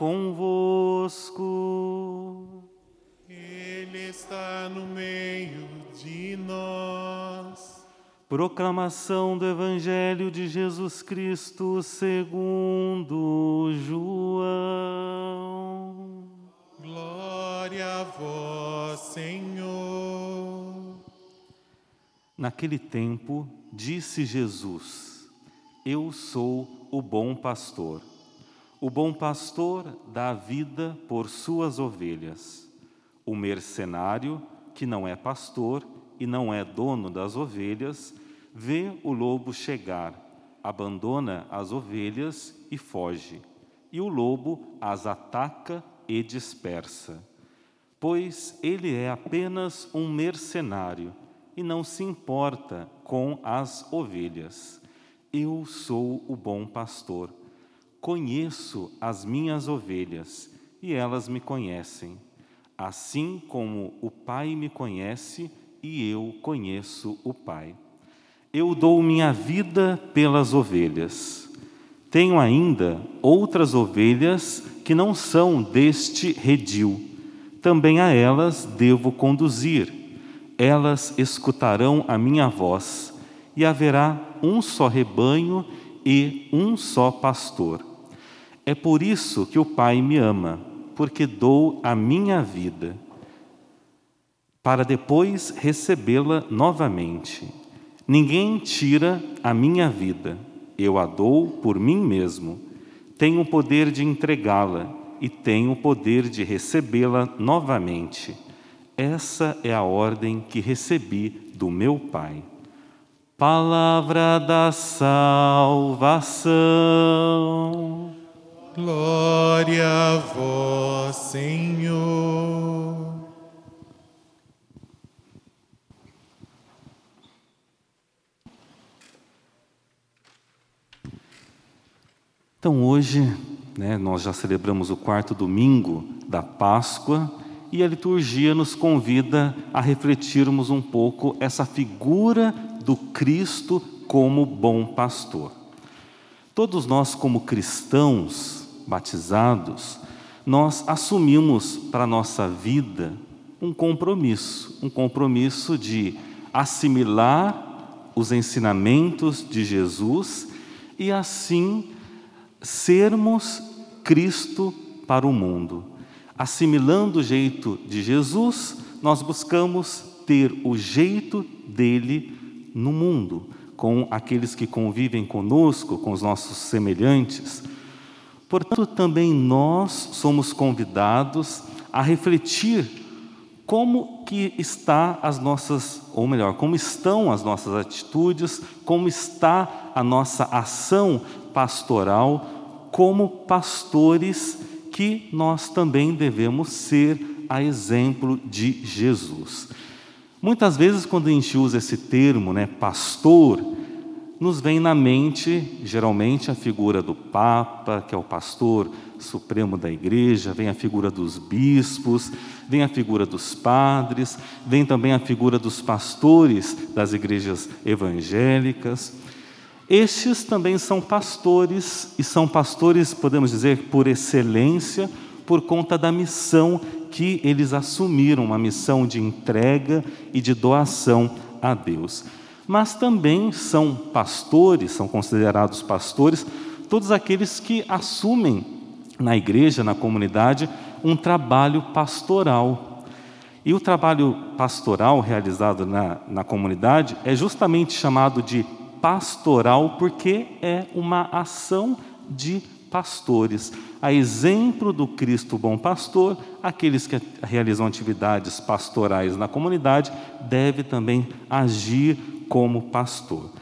convosco. Ele está no meio de nós. Proclamação do Evangelho de Jesus Cristo segundo João. Glória a vós, Senhor. Naquele tempo, disse Jesus: Eu sou o bom pastor. O bom pastor dá vida por suas ovelhas. O mercenário, que não é pastor e não é dono das ovelhas, vê o lobo chegar, abandona as ovelhas e foge. E o lobo as ataca e dispersa. Pois ele é apenas um mercenário e não se importa com as ovelhas. Eu sou o bom pastor. Conheço as minhas ovelhas e elas me conhecem. Assim como o Pai me conhece e eu conheço o Pai. Eu dou minha vida pelas ovelhas. Tenho ainda outras ovelhas que não são deste redil. Também a elas devo conduzir. Elas escutarão a minha voz, e haverá um só rebanho e um só pastor. É por isso que o Pai me ama, porque dou a minha vida, para depois recebê-la novamente. Ninguém tira a minha vida, eu a dou por mim mesmo. Tenho o poder de entregá-la e tenho o poder de recebê-la novamente. Essa é a ordem que recebi do meu Pai. Palavra da salvação. Glória a vós, Senhor. Então hoje, né, nós já celebramos o quarto domingo da Páscoa e a liturgia nos convida a refletirmos um pouco essa figura do Cristo como bom pastor. Todos nós, como cristãos batizados, nós assumimos para a nossa vida um compromisso, um compromisso de assimilar os ensinamentos de Jesus e assim sermos Cristo para o mundo. Assimilando o jeito de Jesus, nós buscamos ter o jeito dele no mundo, com aqueles que convivem conosco, com os nossos semelhantes. Portanto, também nós somos convidados a refletir como que está as nossas, ou melhor, como estão as nossas atitudes, como está a nossa ação pastoral como pastores que nós também devemos ser a exemplo de Jesus. Muitas vezes, quando a gente usa esse termo, né, pastor, nos vem na mente, geralmente, a figura do Papa, que é o pastor supremo da igreja, vem a figura dos bispos, vem a figura dos padres, vem também a figura dos pastores das igrejas evangélicas. Estes também são pastores, e são pastores, podemos dizer, por excelência, por conta da missão que eles assumiram, uma missão de entrega e de doação a Deus. Mas também são pastores, são considerados pastores, todos aqueles que assumem na igreja, na comunidade, um trabalho pastoral. E o trabalho pastoral realizado na, na comunidade é justamente chamado de pastoral, porque é uma ação de pastores. A exemplo do Cristo bom pastor, aqueles que realizam atividades pastorais na comunidade deve também agir como pastor.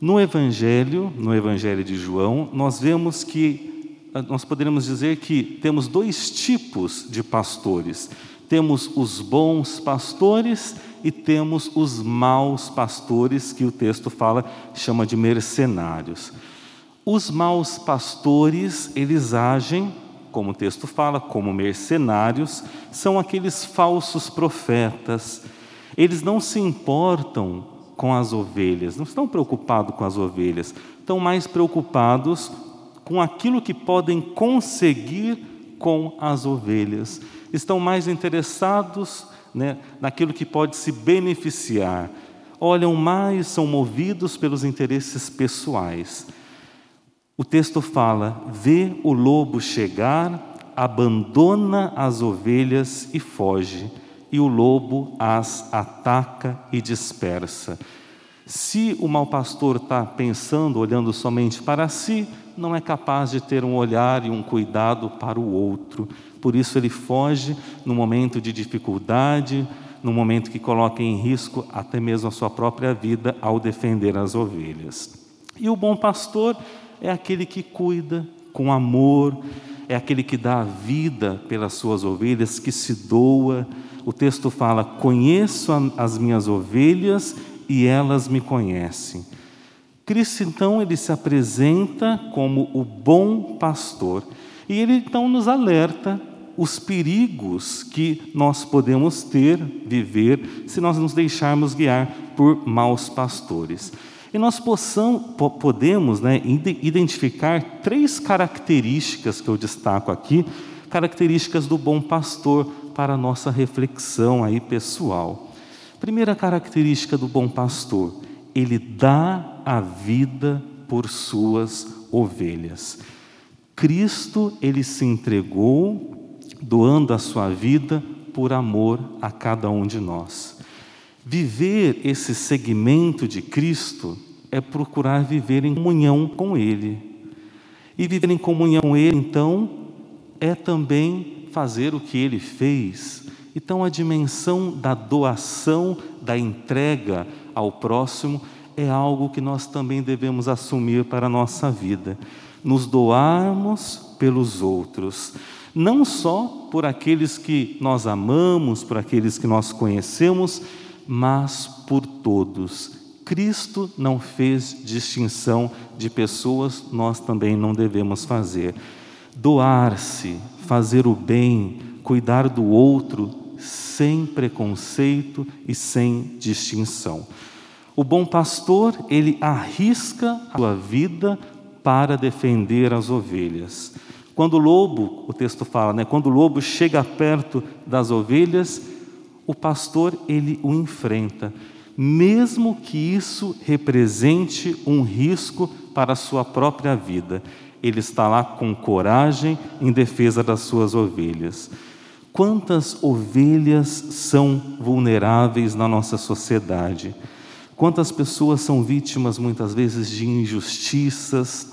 No evangelho, no evangelho de João, nós vemos que nós poderíamos dizer que temos dois tipos de pastores. Temos os bons pastores e temos os maus pastores, que o texto fala, chama de mercenários. Os maus pastores, eles agem como o texto fala, como mercenários, são aqueles falsos profetas. Eles não se importam com as ovelhas, não estão preocupados com as ovelhas, estão mais preocupados com aquilo que podem conseguir com as ovelhas. Estão mais interessados né, naquilo que pode se beneficiar. Olham mais, são movidos pelos interesses pessoais. O texto fala: vê o lobo chegar, abandona as ovelhas e foge, e o lobo as ataca e dispersa. Se o mau pastor está pensando, olhando somente para si, não é capaz de ter um olhar e um cuidado para o outro. Por isso ele foge no momento de dificuldade, no momento que coloca em risco até mesmo a sua própria vida ao defender as ovelhas. E o bom pastor é aquele que cuida com amor, é aquele que dá a vida pelas suas ovelhas, que se doa. O texto fala: Conheço as minhas ovelhas e elas me conhecem. Cristo, então, ele se apresenta como o bom pastor e ele, então, nos alerta os perigos que nós podemos ter, viver, se nós nos deixarmos guiar por maus pastores. E nós possam, podemos né, identificar três características que eu destaco aqui, características do bom pastor para a nossa reflexão aí pessoal. Primeira característica do bom pastor, ele dá a vida por suas ovelhas. Cristo, ele se entregou, doando a sua vida por amor a cada um de nós. Viver esse segmento de Cristo é procurar viver em comunhão com Ele. E viver em comunhão com Ele, então, é também fazer o que Ele fez. Então, a dimensão da doação, da entrega ao próximo, é algo que nós também devemos assumir para a nossa vida. Nos doarmos pelos outros, não só por aqueles que nós amamos, por aqueles que nós conhecemos, mas por todos. Cristo não fez distinção de pessoas, nós também não devemos fazer. Doar-se, fazer o bem, cuidar do outro, sem preconceito e sem distinção. O bom pastor, ele arrisca a sua vida para defender as ovelhas. Quando o lobo, o texto fala, né, quando o lobo chega perto das ovelhas, o pastor ele o enfrenta, mesmo que isso represente um risco para a sua própria vida. Ele está lá com coragem em defesa das suas ovelhas. Quantas ovelhas são vulneráveis na nossa sociedade? Quantas pessoas são vítimas muitas vezes de injustiças?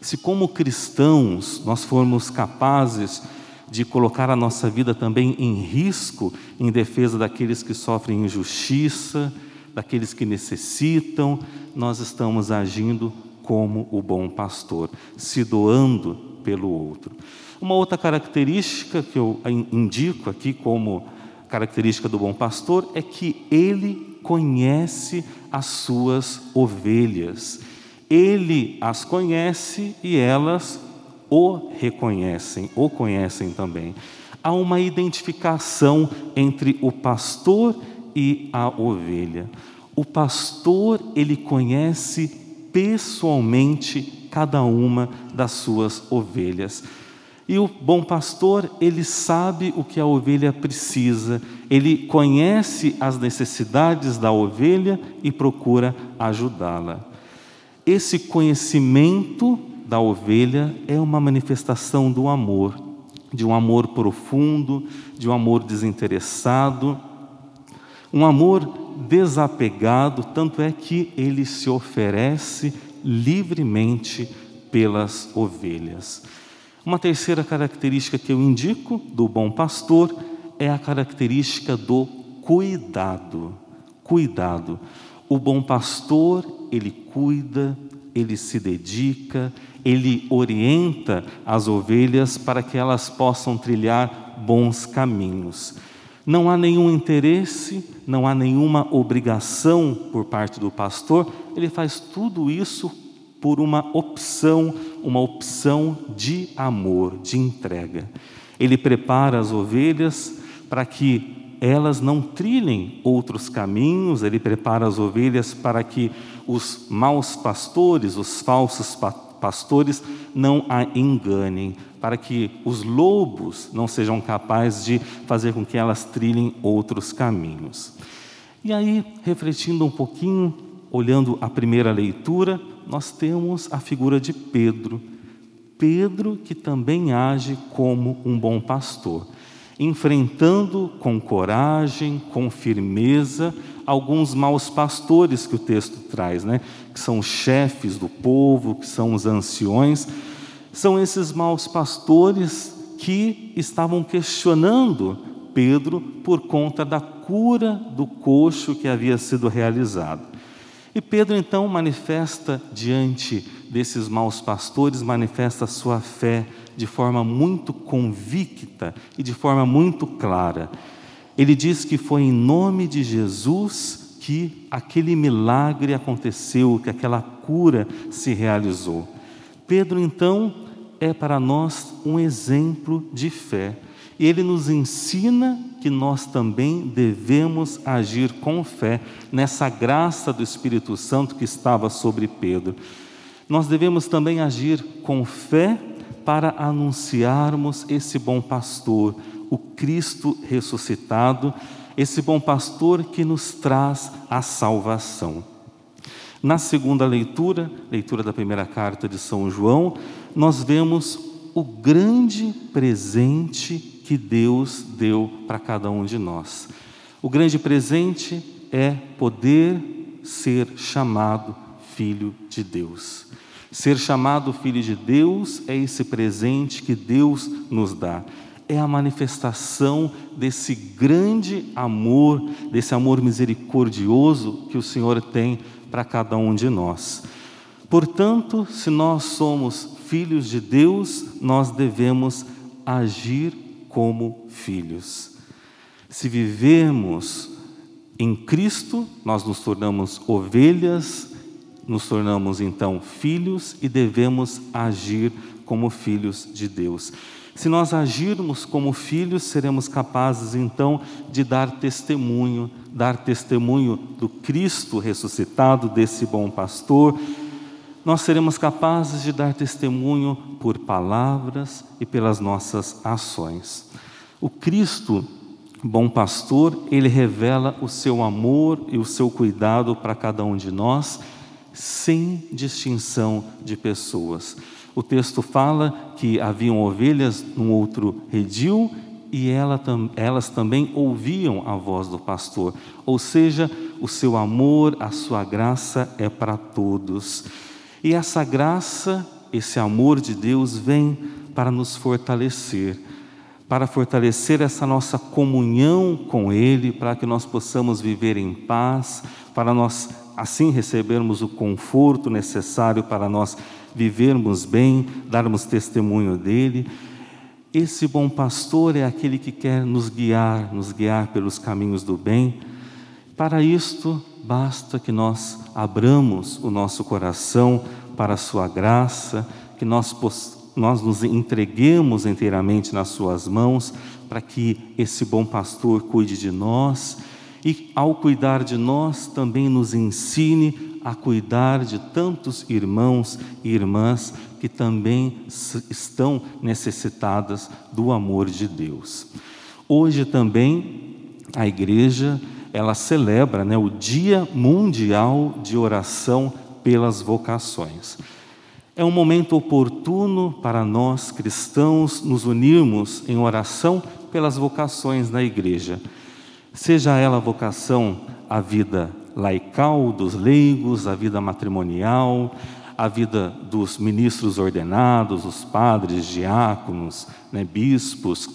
Se, como cristãos, nós formos capazes de colocar a nossa vida também em risco em defesa daqueles que sofrem injustiça, daqueles que necessitam, nós estamos agindo como o bom pastor, se doando pelo outro. Uma outra característica que eu indico aqui como característica do bom pastor é que ele conhece as suas ovelhas. Ele as conhece e elas o reconhecem, o conhecem também. Há uma identificação entre o pastor e a ovelha. O pastor, ele conhece pessoalmente cada uma das suas ovelhas. E o bom pastor, ele sabe o que a ovelha precisa, ele conhece as necessidades da ovelha e procura ajudá-la. Esse conhecimento da ovelha é uma manifestação do amor, de um amor profundo, de um amor desinteressado, um amor desapegado, tanto é que ele se oferece livremente pelas ovelhas. Uma terceira característica que eu indico do bom pastor é a característica do cuidado. Cuidado. O bom pastor, ele cuida, ele se dedica, ele orienta as ovelhas para que elas possam trilhar bons caminhos. Não há nenhum interesse, não há nenhuma obrigação por parte do pastor, ele faz tudo isso por uma opção, uma opção de amor, de entrega. Ele prepara as ovelhas para que elas não trilhem outros caminhos, ele prepara as ovelhas para que os maus pastores, os falsos pastores, não a enganem, para que os lobos não sejam capazes de fazer com que elas trilhem outros caminhos. E aí, refletindo um pouquinho, olhando a primeira leitura, nós temos a figura de Pedro. Pedro que também age como um bom pastor, enfrentando com coragem, com firmeza, alguns maus pastores que o texto traz, né? que são chefes do povo, que são os anciões. São esses maus pastores que estavam questionando Pedro por conta da cura do coxo que havia sido realizado. E Pedro então manifesta diante desses maus pastores, manifesta sua fé de forma muito convicta e de forma muito clara. Ele diz que foi em nome de Jesus que aquele milagre aconteceu, que aquela cura se realizou. Pedro então é para nós um exemplo de fé. E ele nos ensina que nós também devemos agir com fé nessa graça do Espírito Santo que estava sobre Pedro. Nós devemos também agir com fé para anunciarmos esse bom pastor, o Cristo ressuscitado, esse bom pastor que nos traz a salvação. Na segunda leitura, leitura da primeira carta de São João, nós vemos o grande presente que Deus deu para cada um de nós. O grande presente é poder ser chamado filho de Deus. Ser chamado filho de Deus é esse presente que Deus nos dá. É a manifestação desse grande amor, desse amor misericordioso que o Senhor tem para cada um de nós. Portanto, se nós somos filhos de Deus, nós devemos agir como filhos. Se vivemos em Cristo, nós nos tornamos ovelhas, nos tornamos então filhos e devemos agir como filhos de Deus. Se nós agirmos como filhos, seremos capazes então de dar testemunho, dar testemunho do Cristo ressuscitado, desse bom pastor. Nós seremos capazes de dar testemunho por palavras e pelas nossas ações. O Cristo, bom pastor, ele revela o seu amor e o seu cuidado para cada um de nós, sem distinção de pessoas. O texto fala que haviam ovelhas num outro redil e ela, elas também ouviam a voz do pastor. Ou seja, o seu amor, a sua graça é para todos. E essa graça esse amor de Deus vem para nos fortalecer, para fortalecer essa nossa comunhão com Ele, para que nós possamos viver em paz, para nós assim recebermos o conforto necessário para nós vivermos bem, darmos testemunho dele. Esse bom pastor é aquele que quer nos guiar, nos guiar pelos caminhos do bem. Para isto, basta que nós abramos o nosso coração para a Sua graça, que nós, nós nos entreguemos inteiramente nas Suas mãos, para que esse bom pastor cuide de nós e, ao cuidar de nós, também nos ensine a cuidar de tantos irmãos e irmãs que também estão necessitadas do amor de Deus. Hoje também a igreja ela celebra né, o Dia Mundial de Oração pelas vocações. É um momento oportuno para nós cristãos nos unirmos em oração pelas vocações da igreja. Seja ela a vocação à vida laical dos leigos, à vida matrimonial, à vida dos ministros ordenados, os padres, diáconos, né, bispos,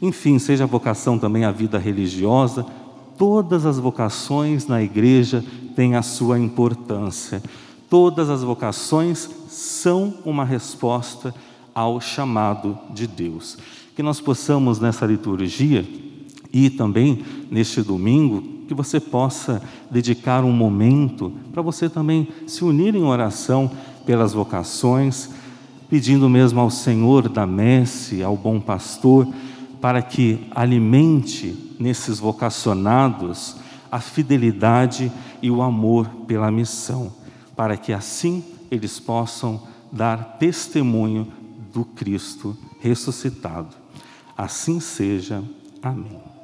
enfim, seja a vocação também à vida religiosa, todas as vocações na igreja têm a sua importância. Todas as vocações são uma resposta ao chamado de Deus. Que nós possamos nessa liturgia e também neste domingo, que você possa dedicar um momento para você também se unir em oração pelas vocações, pedindo mesmo ao Senhor da messe, ao bom pastor, para que alimente nesses vocacionados a fidelidade e o amor pela missão, para que assim eles possam dar testemunho do Cristo ressuscitado. Assim seja. Amém.